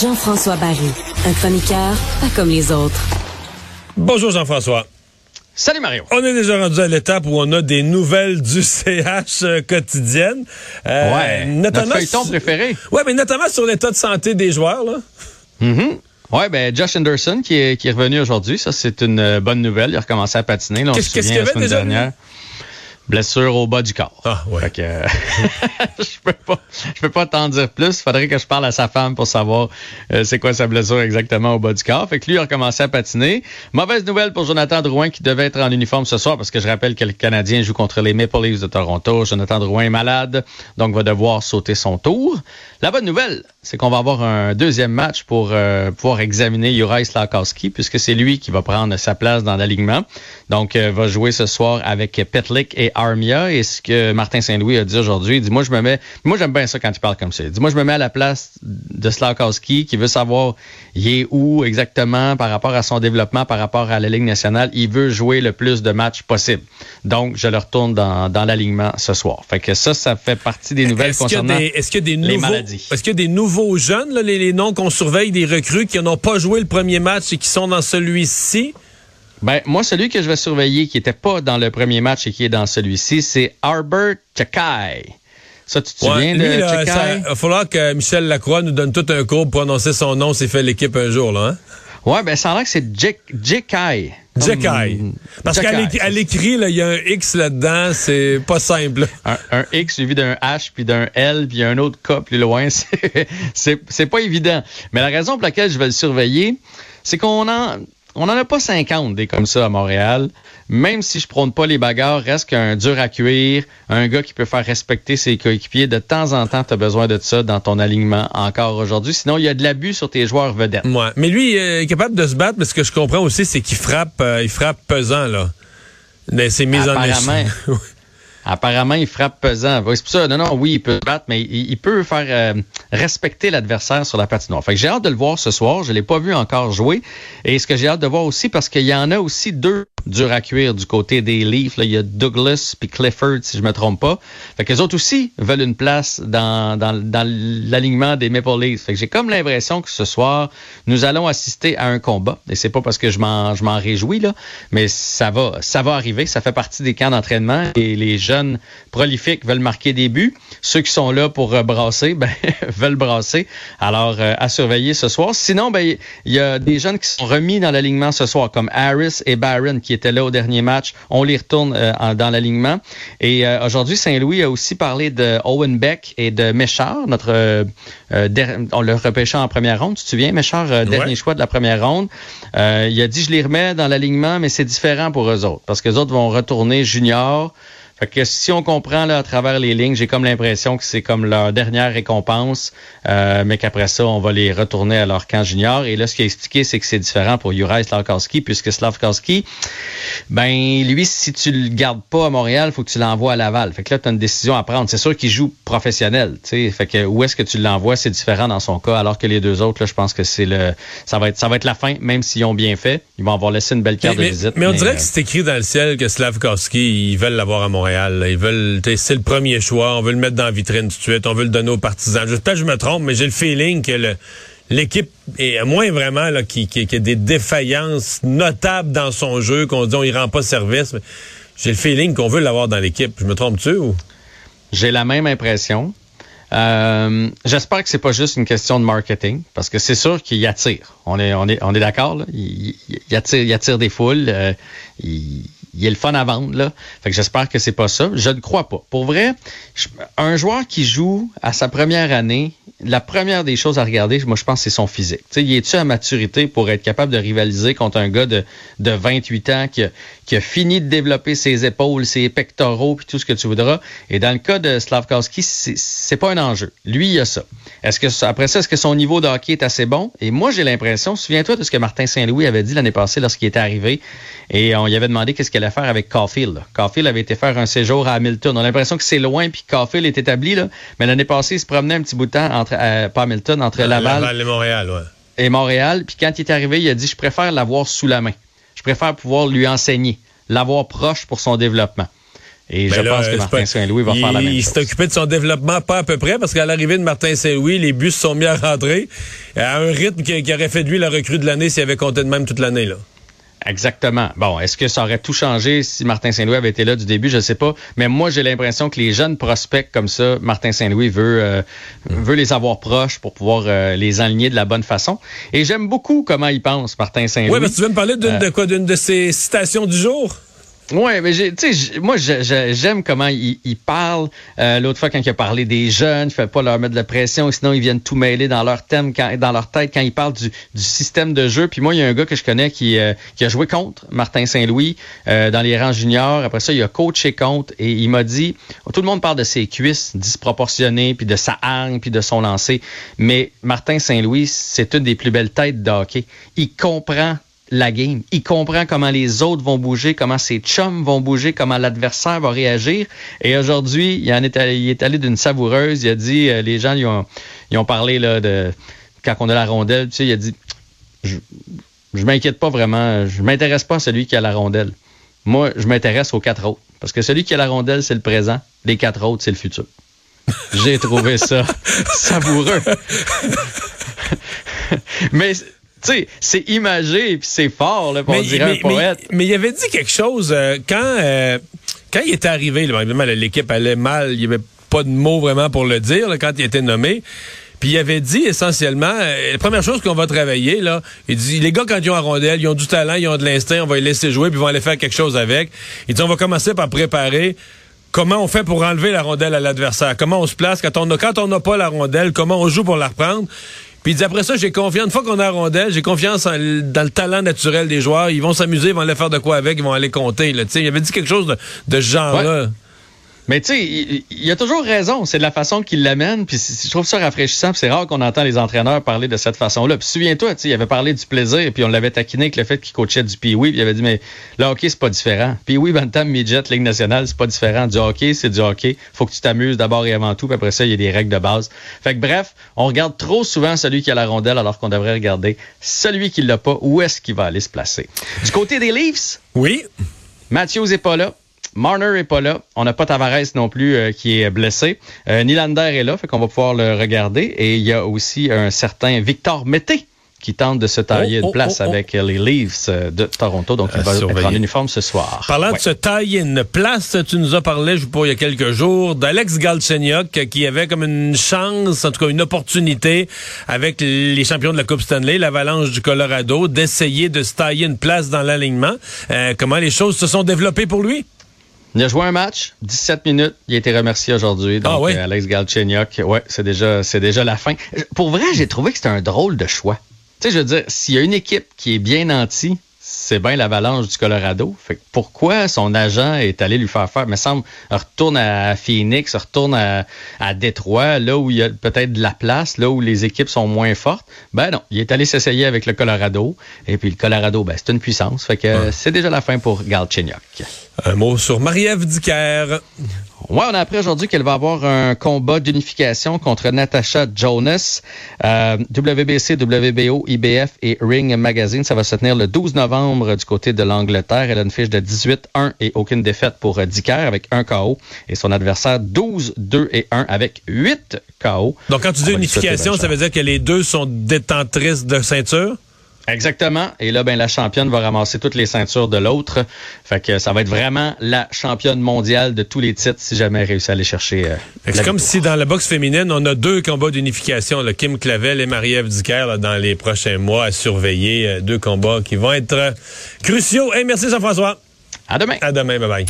Jean-François Barry, un chroniqueur pas comme les autres. Bonjour Jean-François. Salut Mario. On est déjà rendu à l'étape où on a des nouvelles du CH euh, quotidienne. Euh, ouais. Notamment notre feuilleton préféré. Ouais, mais notamment sur l'état de santé des joueurs là. Mm Ouais, ben Josh Anderson qui est, qui est revenu aujourd'hui, ça c'est une euh, bonne nouvelle. Il a recommencé à patiner. Qu'est-ce qu'il y avait déjà dernière. Blessure au bas du corps. Ah, ouais. Fait que, je peux pas, je peux pas t'en dire plus. Faudrait que je parle à sa femme pour savoir euh, c'est quoi sa blessure exactement au bas du corps. Fait que lui a recommencé à patiner. Mauvaise nouvelle pour Jonathan Drouin qui devait être en uniforme ce soir parce que je rappelle que le Canadien joue contre les Maple Leafs de Toronto. Jonathan Drouin est malade, donc va devoir sauter son tour. La bonne nouvelle, c'est qu'on va avoir un deuxième match pour euh, pouvoir examiner Juraj Slakowski puisque c'est lui qui va prendre sa place dans l'alignement. Donc, euh, va jouer ce soir avec Petlik et Armia. Et ce que Martin Saint-Louis a dit aujourd'hui, il dit, moi, je me mets, moi, j'aime bien ça quand tu parles comme ça. Il dit, moi, je me mets à la place de Slakowski qui veut savoir, il est où exactement par rapport à son développement, par rapport à la Ligue nationale. Il veut jouer le plus de matchs possible. Donc, je le retourne dans, dans l'alignement ce soir. Fait que ça, ça fait partie des nouvelles concernant est-ce qu'il y a des les nouveaux, maladies. Est-ce qu'il y a des nouveaux jeunes, là, les, les noms qu'on surveille, des recrues qui n'ont pas joué le premier match et qui sont dans celui-ci? Ben, moi, celui que je vais surveiller qui n'était pas dans le premier match et qui est dans celui-ci, c'est Albert Chakai. Ça, tu te souviens de Chakai? Il va falloir que Michel Lacroix nous donne tout un cours pour prononcer son nom s'il fait l'équipe un jour, là, hein? Ouais, ben, ça a l'air que c'est Jekai. Jekai. Parce qu'à l'écrit, il y a un X là-dedans, c'est pas simple. Un, un, X suivi d'un H, puis d'un L, puis un autre K plus loin, c'est pas évident. Mais la raison pour laquelle je vais le surveiller, c'est qu'on en on n'en a pas 50 des comme ça à Montréal. Même si je prône pas les bagarres, reste qu'un dur à cuire, un gars qui peut faire respecter ses coéquipiers. De temps en temps, tu as besoin de ça dans ton alignement encore aujourd'hui. Sinon, il y a de l'abus sur tes joueurs vedettes. Ouais. Mais lui, il est capable de se battre, mais ce que je comprends aussi, c'est qu'il frappe, euh, il frappe pesant, là. C'est mises en échec. Apparemment, il frappe pesant. C'est pour ça, non, non, oui, il peut battre, mais il, peut faire euh, respecter l'adversaire sur la patinoire. Fait que j'ai hâte de le voir ce soir. Je l'ai pas vu encore jouer. Et ce que j'ai hâte de voir aussi, parce qu'il y en a aussi deux durs à cuire du côté des Leafs. Là, il y a Douglas puis Clifford, si je me trompe pas. Fait que les autres aussi veulent une place dans, dans, l'alignement des Maple Leafs. Fait que j'ai comme l'impression que ce soir, nous allons assister à un combat. Et c'est pas parce que je m'en, je m'en réjouis, là, mais ça va, ça va arriver. Ça fait partie des camps d'entraînement. Prolifiques veulent marquer des buts. Ceux qui sont là pour brasser, ben, veulent brasser. Alors, euh, à surveiller ce soir. Sinon, ben, il y a des jeunes qui sont remis dans l'alignement ce soir, comme Harris et Barron, qui étaient là au dernier match. On les retourne euh, dans l'alignement. Et euh, aujourd'hui, Saint-Louis a aussi parlé de Owen Beck et de Méchard, notre on le repêchait en première ronde. Tu te souviens, Méchard, dernier choix de la première ronde. il a dit, je les remets dans l'alignement, mais c'est différent pour eux autres, parce que les autres vont retourner junior. Fait que si on comprend là, à travers les lignes, j'ai comme l'impression que c'est comme leur dernière récompense, euh, mais qu'après ça, on va les retourner à leur camp junior. Et là, ce qu'il a expliqué, c'est que c'est différent pour Juraj Slavkowski, puisque Slavkowski, ben lui, si tu le gardes pas à Montréal, faut que tu l'envoies à Laval. Fait que là, tu as une décision à prendre. C'est sûr qu'il joue professionnel, tu sais. Fait que où est-ce que tu l'envoies, c'est différent dans son cas, alors que les deux autres, là, je pense que c'est le ça va être ça va être la fin, même s'ils ont bien fait. Ils vont avoir laissé une belle carte de visite. Mais on dirait euh, que c'est écrit dans le ciel que Slavkowski, ils veulent l'avoir à Montréal. Ils veulent, c'est le premier choix. On veut le mettre dans la vitrine tout de suite. On veut le donner aux partisans. J'espère que je me trompe, mais j'ai le feeling que l'équipe est moins vraiment là, qui, qui, a des défaillances notables dans son jeu, qu'on dit on y rend pas service. J'ai le feeling qu'on veut l'avoir dans l'équipe. Je me trompe-tu ou? J'ai la même impression. Euh, J'espère que c'est pas juste une question de marketing, parce que c'est sûr qu'il attire. On est, on est, on est d'accord. Il, il, attire, il attire des foules. Euh, il est le fun à vendre, là. Fait que j'espère que c'est pas ça. Je ne crois pas. Pour vrai, un joueur qui joue à sa première année, la première des choses à regarder, moi, je pense, c'est son physique. Tu sais, il est-tu à maturité pour être capable de rivaliser contre un gars de, de 28 ans qui a, qui a fini de développer ses épaules, ses pectoraux, puis tout ce que tu voudras? Et dans le cas de Slavkowski, c'est pas un enjeu. Lui, il a ça. Est-ce que après ça, est-ce que son niveau de hockey est assez bon? Et moi, j'ai l'impression, souviens-toi de ce que Martin Saint-Louis avait dit l'année passée lorsqu'il était arrivé, et on lui avait demandé qu'est-ce qu'elle allait faire avec Caulfield. Caulfield avait été faire un séjour à Hamilton. On a l'impression que c'est loin, puis Caulfield est établi, là. Mais l'année passée, il se promenait un petit bout de temps entre, euh, pas Hamilton, entre Laval, Laval et Montréal, ouais. Et Montréal. Puis quand il est arrivé, il a dit, je préfère l'avoir sous la main préfère pouvoir lui enseigner, l'avoir proche pour son développement. Et Ben je là, pense que c'est Martin Saint-Louis va il, faire la même Il chose. s'est occupé de son développement pas à peu près, parce qu'à l'arrivée de Martin Saint-Louis, les bus se sont mis à rentrer à un rythme qui, qui aurait fait de lui la recrue de l'année s'il avait compté de même toute l'année. là. Exactement. Bon, est-ce que ça aurait tout changé si Martin Saint-Louis avait été là du début? Je ne sais pas. Mais moi, j'ai l'impression que les jeunes prospects comme ça, Martin Saint-Louis veut, euh, veut les avoir proches pour pouvoir euh, les aligner de la bonne façon. Et j'aime beaucoup comment il pense, Martin Saint-Louis. Oui, mais tu veux me parler d'une Euh, de quoi, d'une de ses citations du jour? Ouais, mais tu sais, moi j'aime comment il, il parle. Euh, L'autre fois quand il a parlé des jeunes, il fait pas leur mettre de la pression, sinon ils viennent tout mêler dans leur thème, quand, dans leur tête quand il parle du, système de jeu. Puis moi, il y a un gars que je connais qui, euh, a joué contre Martin Saint-Louis euh, dans les rangs juniors. Après ça, il a coaché contre et il m'a dit, tout le monde parle de ses cuisses disproportionnées, puis de sa hargne, puis de son lancer, mais Martin Saint-Louis, c'est une des plus belles têtes de hockey. Il comprend la game. Il comprend comment les autres vont bouger, comment ses chums vont bouger, comment l'adversaire va réagir. Et aujourd'hui, il, en est allé, il est allé d'une savoureuse. Il a dit, euh, les gens, ils ont, ils ont parlé là, de quand on a la rondelle. Tu sais, il a dit, je, je m'inquiète pas vraiment. Je m'intéresse pas à celui qui a la rondelle. Moi, je m'intéresse aux quatre autres. Parce que celui qui a la rondelle, c'est le présent. Les quatre autres, c'est le futur. J'ai trouvé ça savoureux. Mais, sais, c'est imagé puis c'est fort, là, on dirait un poète. mais il avait dit quelque chose euh, quand, euh, quand il était arrivé. l'équipe allait mal. Il n'y avait pas de mots vraiment pour le dire là, quand il était nommé. Puis il avait dit essentiellement, euh, la première chose qu'on va travailler, là, il dit, les gars, quand ils ont la rondelle, ils ont du talent, ils ont de l'instinct, on va les laisser jouer, puis ils vont aller faire quelque chose avec. Il dit, on va commencer par préparer comment on fait pour enlever la rondelle à l'adversaire, comment on se place quand on a, quand on n'a pas la rondelle, comment on joue pour la reprendre. Puis il dit après ça, j'ai confiance. Une fois qu'on a la j'ai confiance dans le talent naturel des joueurs. Ils vont s'amuser, ils vont aller faire de quoi avec, ils vont aller compter. Là. Il avait dit quelque chose de, de ce genre-là. Mais tu sais, il, il a toujours raison. C'est de la façon qu'il l'amène. Puis je trouve ça rafraîchissant. puis c'est rare qu'on entend les entraîneurs parler de cette façon-là. Puis souviens-toi, tu sais, il avait parlé du plaisir. Puis on l'avait taquiné avec le fait qu'il coachait du Pee-Wee. Puis il avait dit, mais le hockey, c'est pas différent. Pee-Wee, Bantam, Midget, Ligue nationale, c'est pas différent. Du hockey, c'est du hockey. Faut que tu t'amuses d'abord et avant tout. Puis après ça, il y a des règles de base. Fait que bref, on regarde trop souvent celui qui a la rondelle alors qu'on devrait regarder celui qui l'a pas. Où est-ce qu'il va aller se placer? Du côté des Leafs, Oui. Matthews est pas là. Marner est pas là. On n'a pas Tavares non plus euh, qui est blessé. Euh, Nylander est là, fait qu'on va pouvoir le regarder. Et il y a aussi un certain Victor Mété qui tente de se tailler Oh, oh, une place oh, oh. avec les Leafs euh, de Toronto. Donc, il va être surveiller. en uniforme ce soir. Parlant Ouais. de se tailler une place, tu nous as parlé, je sais pas, il y a quelques jours, d'Alex Galchenyuk qui avait comme une chance, en tout cas une opportunité avec les champions de la Coupe Stanley, l'Avalanche du Colorado, d'essayer de se tailler une place dans l'alignement. Euh, comment les choses se sont développées pour lui? Il a joué un match, 17 minutes. Il a été remercié aujourd'hui. Donc, Ah oui? euh, Alex Galchenyuk, ouais, c'est déjà, c'est déjà la fin. Pour vrai, j'ai trouvé que c'était un drôle de choix. Tu sais, je veux dire, s'il y a une équipe qui est bien nantie, c'est bien l'Avalanche du Colorado. Fait que pourquoi son agent est allé lui faire faire? Il me semble, retourne à Phoenix, retourne à, à Détroit, là où il y a peut-être de la place, là où les équipes sont moins fortes. Ben non, il est allé s'essayer avec le Colorado. Et puis le Colorado, ben c'est une puissance. Fait que c'est déjà la fin pour Galchenyuk. Un mot sur Marie-Ève Dicker. Ouais, on a appris aujourd'hui qu'elle va avoir un combat d'unification contre Natasha Jonas. Euh, WBC, WBO, IBF et Ring Magazine, ça va se tenir le 12 novembre du côté de l'Angleterre. Elle a une fiche de 18-1 et aucune défaite pour Dicker avec un KO. Et son adversaire 12-2 et 1 avec 8 KO. Donc, quand tu dis On lui souhaiter unification, ça veut dire que les deux sont détentrices de ceinture? Exactement. Et là, ben, la championne va ramasser toutes les ceintures de l'autre. Fait que ça va être vraiment la championne mondiale de tous les titres si jamais elle réussit à aller chercher. euh, C'est comme si dans la boxe féminine, on a deux combats d'unification, là, Kim Clavel et Marie-Ève là, dans les prochains mois à surveiller. euh, deux combats qui vont être euh, cruciaux. Hey, merci Jean-François. À demain. À demain. Bye bye.